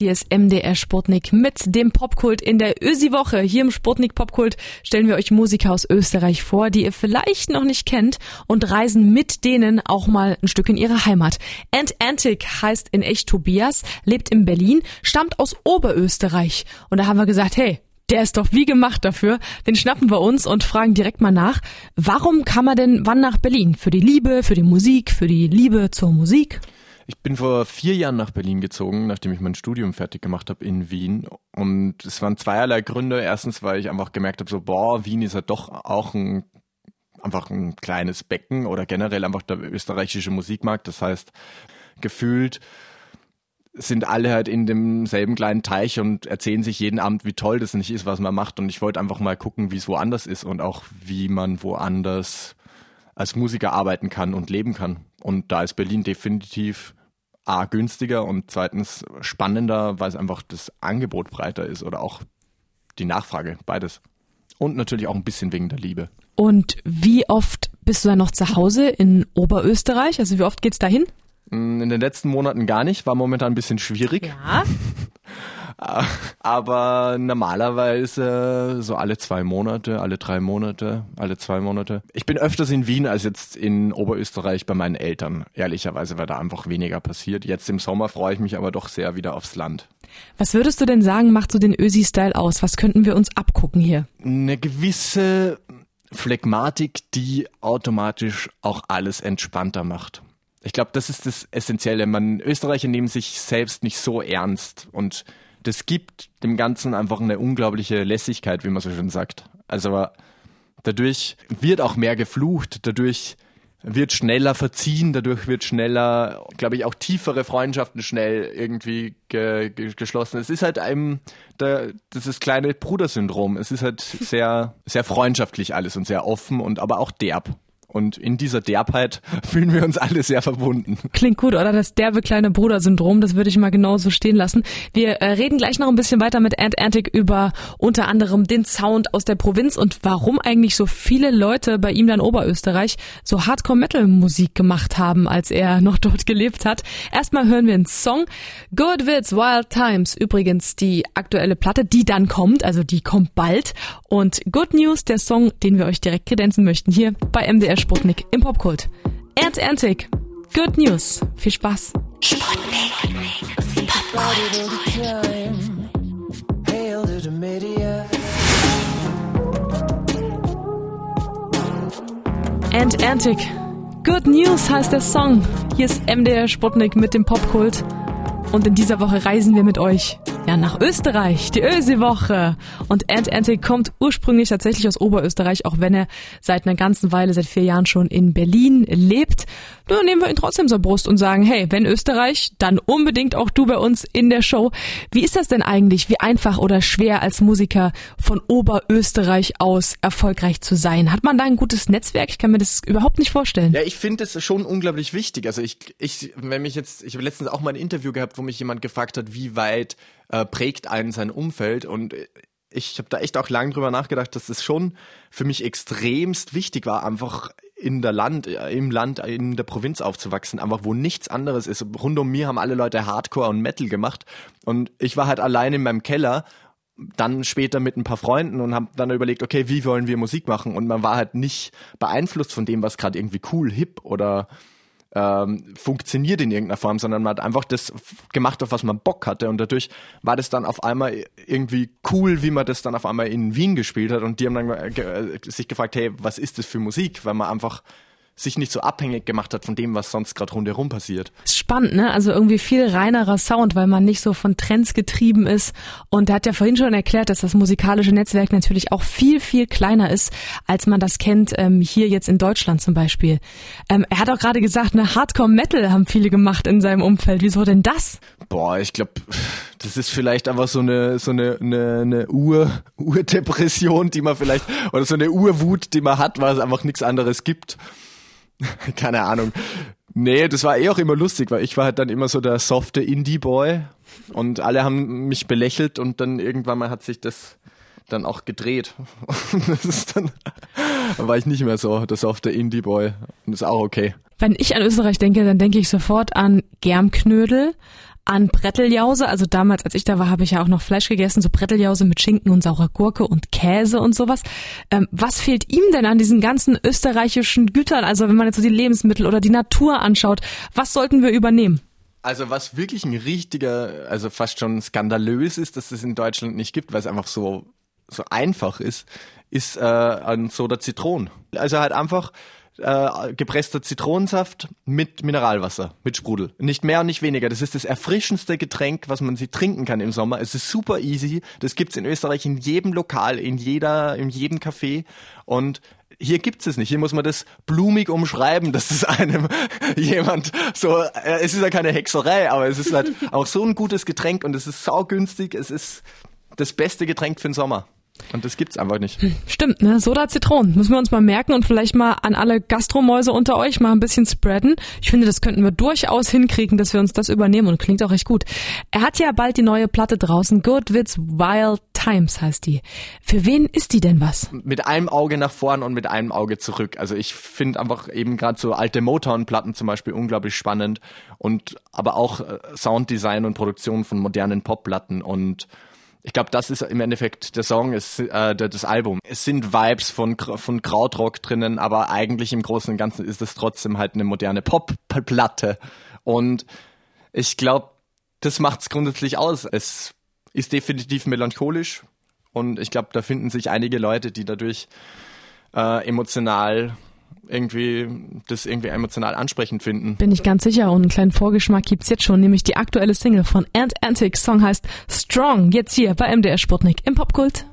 Hier ist MDR Sputnik mit dem Popkult in der Ösi-Woche. Hier im Sputnik Popkult stellen wir euch Musiker aus Österreich vor, die ihr vielleicht noch nicht kennt und reisen mit denen auch mal ein Stück in ihre Heimat. Ant Antic heißt in echt Tobias, lebt in Berlin, stammt aus Oberösterreich. Und da haben wir gesagt, hey, der ist doch wie gemacht dafür. Den schnappen wir uns und fragen direkt mal nach, warum kam er denn wann nach Berlin? Für die Liebe, für die Musik, für die Liebe zur Musik? Ich bin vor vier Jahren nach Berlin gezogen, nachdem ich mein Studium fertig gemacht habe in Wien. Und es waren zweierlei Gründe. Erstens, weil ich einfach gemerkt habe, so, boah, Wien ist ja doch auch ein einfach ein kleines Becken oder generell einfach der österreichische Musikmarkt. Das heißt, gefühlt sind alle halt in demselben kleinen Teich und erzählen sich jeden Abend, wie toll das nicht ist, was man macht. Und ich wollte einfach mal gucken, wie es woanders ist und auch wie man woanders als Musiker arbeiten kann und leben kann. Und da ist Berlin definitiv A, günstiger und zweitens spannender, weil es einfach das Angebot breiter ist oder auch die Nachfrage, beides. Und natürlich auch ein bisschen wegen der Liebe. Und wie oft bist du dann noch zu Hause in Oberösterreich? Also wie oft geht's dahin? Mm, in den letzten Monaten gar nicht, war momentan ein bisschen schwierig. Ja. Aber normalerweise so alle zwei Monate, alle drei Monate, alle zwei Monate. Ich bin öfters in Wien als jetzt in Oberösterreich bei meinen Eltern, ehrlicherweise, weil da einfach weniger passiert. Jetzt im Sommer freue ich mich aber doch sehr wieder aufs Land. Was würdest du denn sagen, macht so den Ösi-Style aus? Was könnten wir uns abgucken hier? Eine gewisse Phlegmatik, die automatisch auch alles entspannter macht. Ich glaube, das ist das Essentielle. Man Österreicher nehmen sich selbst nicht so ernst und das gibt dem Ganzen einfach eine unglaubliche Lässigkeit, wie man so schön sagt. Also dadurch wird auch mehr geflucht, dadurch wird schneller verziehen, dadurch wird schneller, glaube ich, auch tiefere Freundschaften schnell irgendwie ge ge geschlossen. Es ist halt einem der, das ist kleine Brudersyndrom. Es ist halt sehr, sehr freundschaftlich alles und sehr offen und aber auch derb. Und in dieser Derbheit fühlen wir uns alle sehr verbunden. Klingt gut, oder? Das derbe kleine Bruder-Syndrom, das würde ich mal genauso stehen lassen. Wir äh, reden gleich noch ein bisschen weiter mit Ant Antic über unter anderem den Sound aus der Provinz und warum eigentlich so viele Leute bei ihm dann Oberösterreich so Hardcore-Metal-Musik gemacht haben, als er noch dort gelebt hat. Erstmal hören wir einen Song. Good Wits, Wild Times. Übrigens die aktuelle Platte, die dann kommt, also die kommt bald. Und Good News, der Song, den wir euch direkt kredenzen möchten, hier bei MDR Sputnik im Popkult. Ernst Erntig, Good News. Viel Spaß. Sputnik. And Antic. Good News heißt der Song. Hier ist MDR Sputnik mit dem Popkult. Und in dieser Woche reisen wir mit euch ja, nach Österreich, die Ösi-Woche. Und Ant Ante kommt ursprünglich tatsächlich aus Oberösterreich, auch wenn er seit einer ganzen Weile, seit vier Jahren schon in Berlin lebt. Dann nehmen wir ihn trotzdem zur Brust und sagen, hey, wenn Österreich, dann unbedingt auch du bei uns in der Show. Wie ist das denn eigentlich? Wie einfach oder schwer als Musiker von Oberösterreich aus erfolgreich zu sein? Hat man da ein gutes Netzwerk? Ich kann mir das überhaupt nicht vorstellen. Ja, ich finde es schon unglaublich wichtig. Also ich, ich, wenn mich jetzt, ich habe letztens auch mal ein Interview gehabt, wo mich jemand gefragt hat, wie weit äh, prägt einen sein Umfeld und ich habe da echt auch lange drüber nachgedacht, dass das schon für mich extremst wichtig war, einfach in der Land, äh, im Land, in der Provinz aufzuwachsen, einfach wo nichts anderes ist. Rund um mir haben alle Leute Hardcore und Metal gemacht und ich war halt allein in meinem Keller dann später mit ein paar Freunden und haben dann überlegt, okay, wie wollen wir Musik machen? Und man war halt nicht beeinflusst von dem, was gerade irgendwie cool, hip oder ähm, funktioniert in irgendeiner Form, sondern man hat einfach das gemacht, auf was man Bock hatte. Und dadurch war das dann auf einmal irgendwie cool, wie man das dann auf einmal in Wien gespielt hat. Und die haben dann äh, sich gefragt, hey, was ist das für Musik, weil man einfach sich nicht so abhängig gemacht hat von dem, was sonst gerade rundherum passiert. Spannend, ne? Also irgendwie viel reinerer Sound, weil man nicht so von Trends getrieben ist. Und er hat ja vorhin schon erklärt, dass das musikalische Netzwerk natürlich auch viel, viel kleiner ist, als man das kennt, ähm, hier jetzt in Deutschland zum Beispiel. Ähm, er hat auch gerade gesagt, ne, Hardcore-Metal haben viele gemacht in seinem Umfeld. Wieso denn das? Boah, ich glaube, das ist vielleicht einfach so eine so eine eine, eine Ur Urdepression, die man vielleicht oder so eine Urwut, die man hat, weil es einfach nichts anderes gibt. Keine Ahnung. Nee, das war eh auch immer lustig, weil ich war halt dann immer so der softe Indie-Boy und alle haben mich belächelt und dann irgendwann mal hat sich das dann auch gedreht. das ist dann, dann war ich nicht mehr so der softe Indie-Boy und ist auch okay. Wenn ich an Österreich denke, dann denke ich sofort an Germknödel, an Bretteljause. Also damals, als ich da war, habe ich ja auch noch Fleisch gegessen, so Bretteljause mit Schinken und saurer Gurke und Käse und sowas. Ähm, was fehlt ihm denn an diesen ganzen österreichischen Gütern? Also wenn man jetzt so die Lebensmittel oder die Natur anschaut, was sollten wir übernehmen? Also was wirklich ein richtiger, also fast schon skandalös ist, dass es in Deutschland nicht gibt, weil es einfach so so einfach ist, ist äh, ein Soda Zitron. Also halt einfach äh, gepresster Zitronensaft mit Mineralwasser, mit Sprudel. Nicht mehr und nicht weniger. Das ist das erfrischendste Getränk, was man sie trinken kann im Sommer. Es ist super easy. Das gibt's in Österreich in jedem Lokal, in jeder, in jedem Café. Und hier gibt's es nicht. Hier muss man das blumig umschreiben, dass es einem jemand so, äh, es ist ja keine Hexerei, aber es ist halt auch so ein gutes Getränk und es ist saugünstig. Es ist das beste Getränk für den Sommer. Und das gibt's einfach nicht. Hm, stimmt, ne? Soda Zitronen. Müssen wir uns mal merken und vielleicht mal an alle Gastromäuse unter euch mal ein bisschen spreaden. Ich finde, das könnten wir durchaus hinkriegen, dass wir uns das übernehmen und klingt auch recht gut. Er hat ja bald die neue Platte draußen. Good Wits Wild Times heißt die. Für wen ist die denn was? Mit einem Auge nach vorn und mit einem Auge zurück. Also ich finde einfach eben gerade so alte Motown-Platten zum Beispiel unglaublich spannend und aber auch äh, Sounddesign und Produktion von modernen Popplatten und ich glaube, das ist im Endeffekt der Song, ist, äh, das Album. Es sind Vibes von, von Krautrock drinnen, aber eigentlich im Großen und Ganzen ist es trotzdem halt eine moderne Pop-Platte. Und ich glaube, das macht es grundsätzlich aus. Es ist definitiv melancholisch und ich glaube, da finden sich einige Leute, die dadurch äh, emotional irgendwie das irgendwie emotional ansprechend finden. Bin ich ganz sicher und einen kleinen Vorgeschmack gibt's jetzt schon, nämlich die aktuelle Single von Ant Antic. Song heißt Strong, jetzt hier bei MDR Sputnik im Popkult.